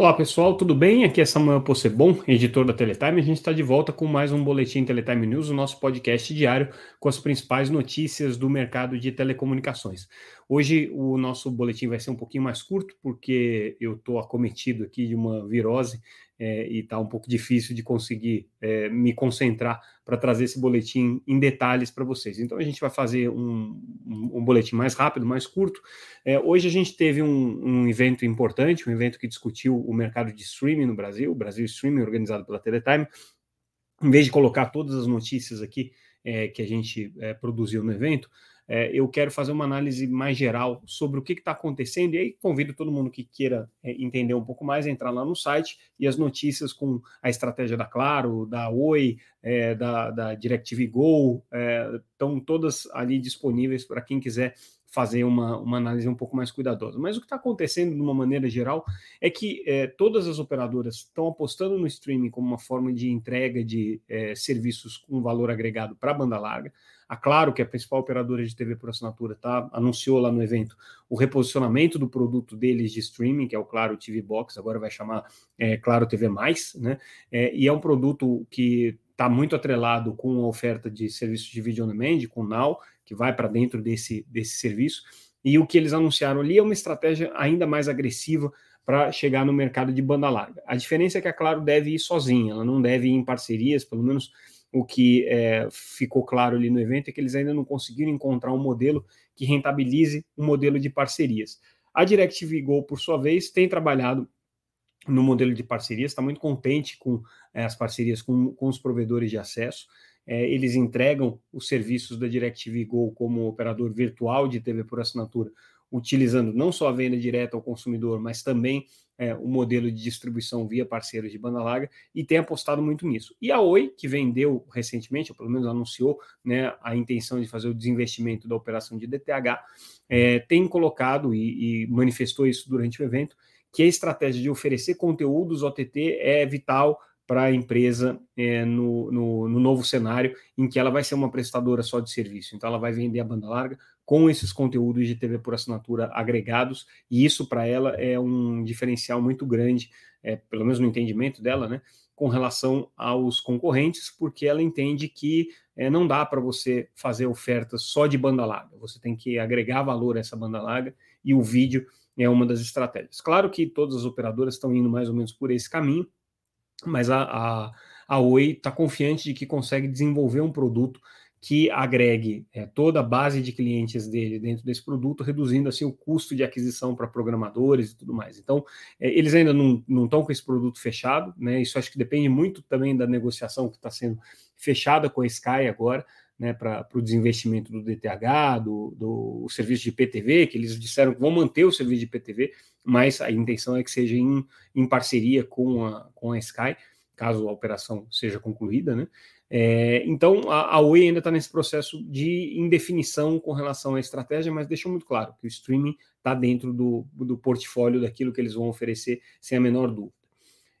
Olá pessoal, tudo bem? Aqui é Samuel Possebon, editor da Teletime. A gente está de volta com mais um Boletim Teletime News, o nosso podcast diário com as principais notícias do mercado de telecomunicações. Hoje o nosso boletim vai ser um pouquinho mais curto, porque eu estou acometido aqui de uma virose é, e está um pouco difícil de conseguir é, me concentrar para trazer esse boletim em detalhes para vocês. Então a gente vai fazer um, um, um boletim mais rápido, mais curto. É, hoje a gente teve um, um, evento importante, um evento que discutiu o mercado de streaming no Brasil, o Brasil Streaming, organizado pela Teletime. Em vez de colocar todas as notícias aqui é, que a gente é, produziu no evento, é, eu quero fazer uma análise mais geral sobre o que está acontecendo, e aí convido todo mundo que queira é, entender um pouco mais a entrar lá no site e as notícias com a estratégia da Claro, da Oi, é, da, da DirecTV Go, é, estão todas ali disponíveis para quem quiser fazer uma, uma análise um pouco mais cuidadosa. Mas o que está acontecendo, de uma maneira geral, é que é, todas as operadoras estão apostando no streaming como uma forma de entrega de é, serviços com valor agregado para a banda larga. A Claro, que é a principal operadora de TV por assinatura, tá, anunciou lá no evento o reposicionamento do produto deles de streaming, que é o Claro TV Box, agora vai chamar é, Claro TV+, né? É, e é um produto que está muito atrelado com a oferta de serviços de vídeo on demand, com o Now, que vai para dentro desse, desse serviço. E o que eles anunciaram ali é uma estratégia ainda mais agressiva para chegar no mercado de banda larga. A diferença é que a Claro deve ir sozinha, ela não deve ir em parcerias, pelo menos o que é, ficou claro ali no evento é que eles ainda não conseguiram encontrar um modelo que rentabilize um modelo de parcerias. A DirecTV Go, por sua vez, tem trabalhado no modelo de parcerias, está muito contente com é, as parcerias com, com os provedores de acesso. É, eles entregam os serviços da DirecTV Go como operador virtual de TV por assinatura utilizando não só a venda direta ao consumidor, mas também é, o modelo de distribuição via parceiros de banda larga e tem apostado muito nisso. E a Oi, que vendeu recentemente, ou pelo menos anunciou né, a intenção de fazer o desinvestimento da operação de DTH, é, tem colocado e, e manifestou isso durante o evento, que a estratégia de oferecer conteúdos OTT é vital para a empresa é, no, no, no, novo cenário em que ela vai ser uma prestadora só de serviço. Então, ela vai vender a banda larga com esses conteúdos de TV por assinatura agregados, e isso para ela é um diferencial muito grande, é, pelo menos no entendimento dela, né, com relação aos concorrentes, porque ela entende que é, não dá para você fazer ofertas só de banda larga, você tem que agregar valor a essa banda larga, e o vídeo é uma das estratégias. Claro que todas as operadoras estão indo mais ou menos por esse caminho, mas a, a, a Oi está confiante de que consegue desenvolver um produto que agregue é, toda a base de clientes dele dentro desse produto, reduzindo assim o custo de aquisição para programadores e tudo mais. Então, é, eles ainda não estão com esse produto fechado, né? Isso acho que depende muito também da negociação que está sendo fechada com a Sky agora, né? Para o desinvestimento do DTH, do, do serviço de PTV, que eles disseram que vão manter o serviço de PTV, mas a intenção é que seja em, em parceria com a, com a Sky, caso a operação seja concluída, né? É, então, a, a Oi ainda está nesse processo de indefinição com relação à estratégia, mas deixou muito claro que o streaming está dentro do, do portfólio daquilo que eles vão oferecer, sem a menor dúvida.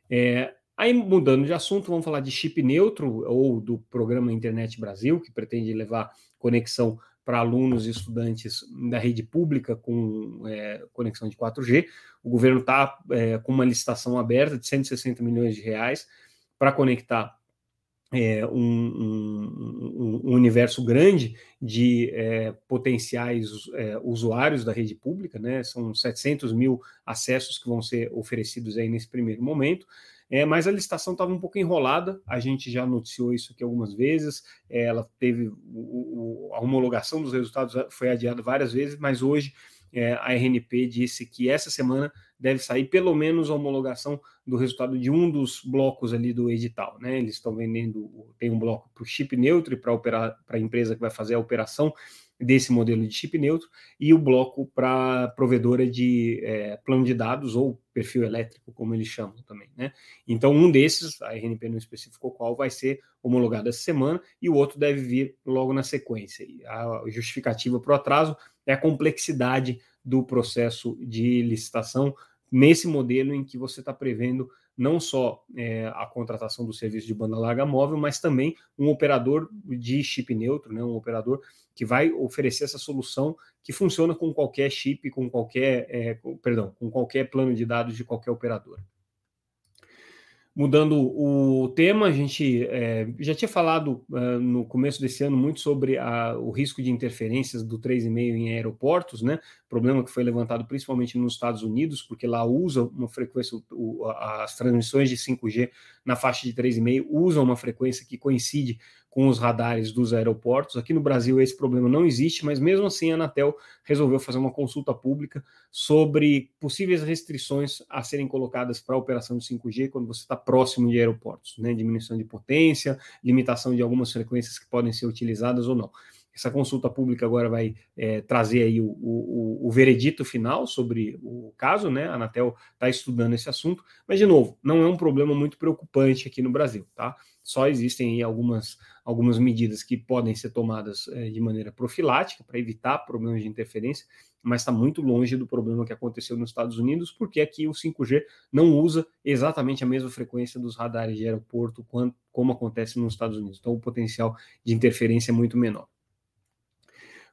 É, aí, mudando de assunto, vamos falar de chip neutro, ou do programa Internet Brasil, que pretende levar conexão para alunos e estudantes da rede pública com é, conexão de 4G. O governo está é, com uma licitação aberta de 160 milhões de reais para conectar é, um, um, um, universo grande de é, potenciais é, usuários da rede pública, né? São 700 mil acessos que vão ser oferecidos aí nesse primeiro momento. É, mas a licitação estava um pouco enrolada, a gente já noticiou isso aqui algumas vezes, é, ela teve o, o, a homologação dos resultados foi adiada várias vezes, mas hoje é, a RNP disse que essa semana deve sair pelo menos a homologação do resultado de um dos blocos ali do edital. Né? Eles estão vendendo, tem um bloco para o chip neutro e para a empresa que vai fazer a operação desse modelo de chip neutro, e o bloco para provedora de é, plano de dados ou perfil elétrico, como eles chamam também. Né? Então, um desses, a RNP não especificou qual, vai ser homologado essa semana, e o outro deve vir logo na sequência. A justificativa para o atraso é a complexidade do processo de licitação nesse modelo em que você está prevendo não só é, a contratação do serviço de banda larga móvel, mas também um operador de chip neutro, né, um operador que vai oferecer essa solução que funciona com qualquer chip, com qualquer, é, com, perdão, com qualquer plano de dados de qualquer operador. Mudando o tema, a gente é, já tinha falado uh, no começo desse ano muito sobre a, o risco de interferências do 3,5 em aeroportos, né? Problema que foi levantado principalmente nos Estados Unidos, porque lá usa uma frequência, o, as transmissões de 5G na faixa de 3,5 usam uma frequência que coincide com os radares dos aeroportos. Aqui no Brasil esse problema não existe, mas mesmo assim a Anatel resolveu fazer uma consulta pública sobre possíveis restrições a serem colocadas para a operação de 5G quando você está próximo de aeroportos, né? Diminuição de potência, limitação de algumas frequências que podem ser utilizadas ou não. Essa consulta pública agora vai é, trazer aí o, o, o, veredito final sobre o caso, né? A Anatel está estudando esse assunto, mas de novo, não é um problema muito preocupante aqui no Brasil, tá? Só existem aí algumas, algumas medidas que podem ser tomadas é, de maneira profilática para evitar problemas de interferência, mas está muito longe do problema que aconteceu nos Estados Unidos, porque aqui o 5G não usa exatamente a mesma frequência dos radares de aeroporto quanto, como acontece nos Estados Unidos. Então o potencial de interferência é muito menor.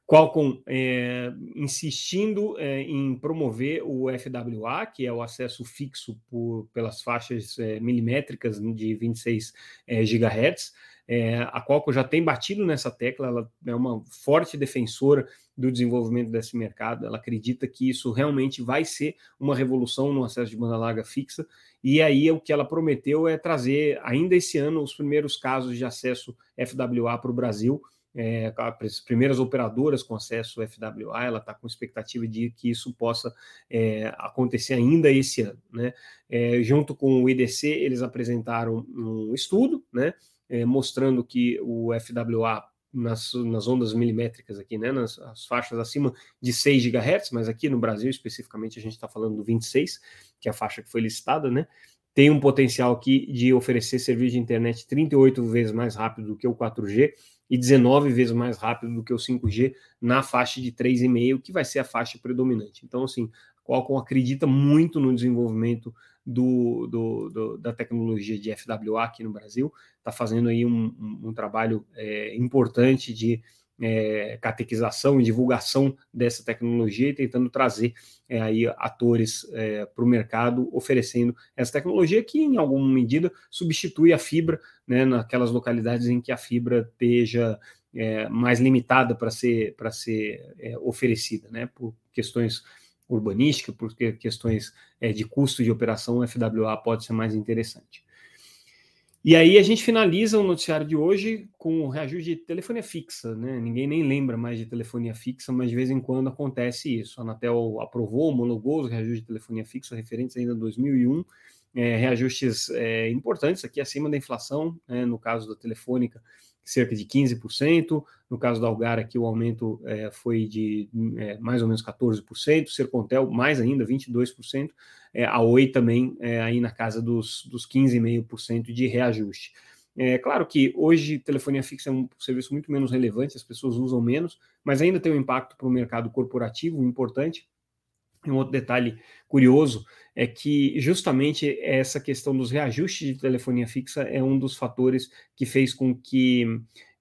Qualcomm é, insistindo é, em promover o FWA, que é o acesso fixo por, pelas faixas é, milimétricas de 26 é, GHz. É, a Qualcomm já tem batido nessa tecla, ela é uma forte defensora do desenvolvimento desse mercado. Ela acredita que isso realmente vai ser uma revolução no acesso de banda larga fixa. E aí o que ela prometeu é trazer ainda esse ano os primeiros casos de acesso FWA para o Brasil é, as primeiras operadoras com acesso FWA, ela está com expectativa de que isso possa é, acontecer ainda esse ano. Né? É, junto com o IDC, eles apresentaram um estudo né, é, mostrando que o FWA nas, nas, ondas milimétricas aqui, né, nas faixas acima de 6 GHz, mas aqui no Brasil especificamente a gente está falando do 26, que é a faixa que foi listada, né, tem um potencial aqui de oferecer serviço de internet 38 vezes mais rápido do que o 4G e 19 vezes mais rápido do que o 5G na faixa de 3,5, que vai ser a faixa predominante. Então, assim, a Qualcomm acredita muito no desenvolvimento do, do, do, da tecnologia de FWA aqui no Brasil, está fazendo aí um, um, um trabalho é, importante de é, catequização e divulgação dessa tecnologia e tentando trazer é, aí atores é, para o mercado oferecendo essa tecnologia que em alguma medida substitui a fibra né, naquelas localidades em que a fibra esteja é, mais limitada para ser para ser é, oferecida, né, por questões urbanísticas, por questões é, de custo de operação, o FWA pode ser mais interessante. E aí a gente finaliza o noticiário de hoje com o reajuste de telefonia fixa, né? Ninguém nem lembra mais de telefonia fixa, mas de vez em quando acontece isso. A Anatel aprovou, homologou os reajustes de telefonia fixa referentes ainda a 2001, é, reajustes é, importantes aqui acima da inflação, né? no caso da Telefônica, cerca de 15%, no caso da Algar aqui o aumento é, foi de é, mais ou menos 14%, Sercontel mais ainda, 22%, é, a Oi também é, aí na casa dos, dos 15,5% de reajuste. É claro que hoje telefonia fixa é um serviço muito menos relevante, as pessoas usam menos, mas ainda tem um impacto para o mercado corporativo importante. Um outro detalhe curioso é que justamente essa questão dos reajustes de telefonia fixa é um dos fatores que fez com que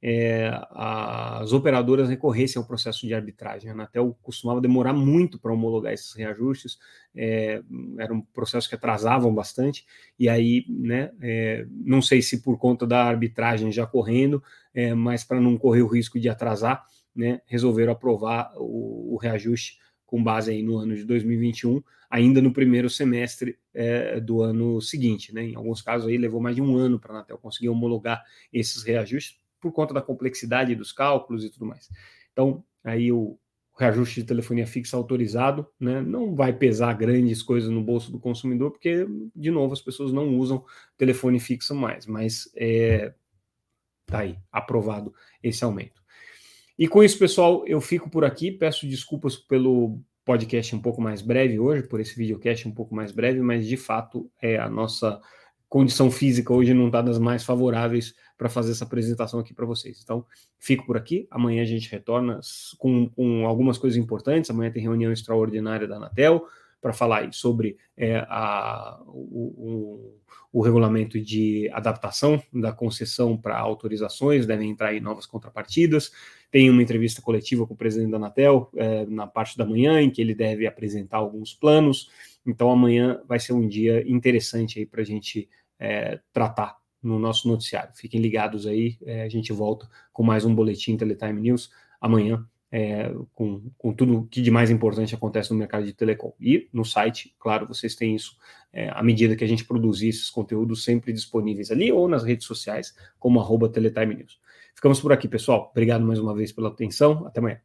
é, as operadoras recorressem ao processo de arbitragem. A Anatel costumava demorar muito para homologar esses reajustes, é, era um processo que atrasavam bastante, e aí, né, é, não sei se por conta da arbitragem já correndo, é, mas para não correr o risco de atrasar, né, resolveram aprovar o, o reajuste com base aí no ano de 2021, ainda no primeiro semestre é, do ano seguinte. Né? Em alguns casos aí levou mais de um ano para a Anatel conseguir homologar esses reajustes por conta da complexidade dos cálculos e tudo mais. Então, aí o reajuste de telefonia fixa autorizado, né, não vai pesar grandes coisas no bolso do consumidor, porque, de novo, as pessoas não usam telefone fixo mais, mas é, tá aí, aprovado esse aumento. E com isso, pessoal, eu fico por aqui. Peço desculpas pelo podcast um pouco mais breve hoje, por esse videocast um pouco mais breve, mas de fato é a nossa condição física hoje não está das mais favoráveis para fazer essa apresentação aqui para vocês. Então, fico por aqui. Amanhã a gente retorna com, com algumas coisas importantes. Amanhã tem reunião extraordinária da Anatel para falar sobre é, a, o, o, o, regulamento de adaptação da concessão para autorizações, devem entrar aí novas contrapartidas. Tem uma entrevista coletiva com o presidente da Anatel é, na parte da manhã, em que ele deve apresentar alguns planos. Então, amanhã vai ser um dia interessante aí para a gente é, tratar no nosso noticiário. Fiquem ligados aí, é, a gente volta com mais um boletim Teletime News amanhã, é, com, com tudo que de mais importante acontece no mercado de telecom. E no site, claro, vocês têm isso é, à medida que a gente produzir esses conteúdos sempre disponíveis ali ou nas redes sociais, como arroba Teletime News. Ficamos por aqui, pessoal. Obrigado mais uma vez pela atenção. Até amanhã.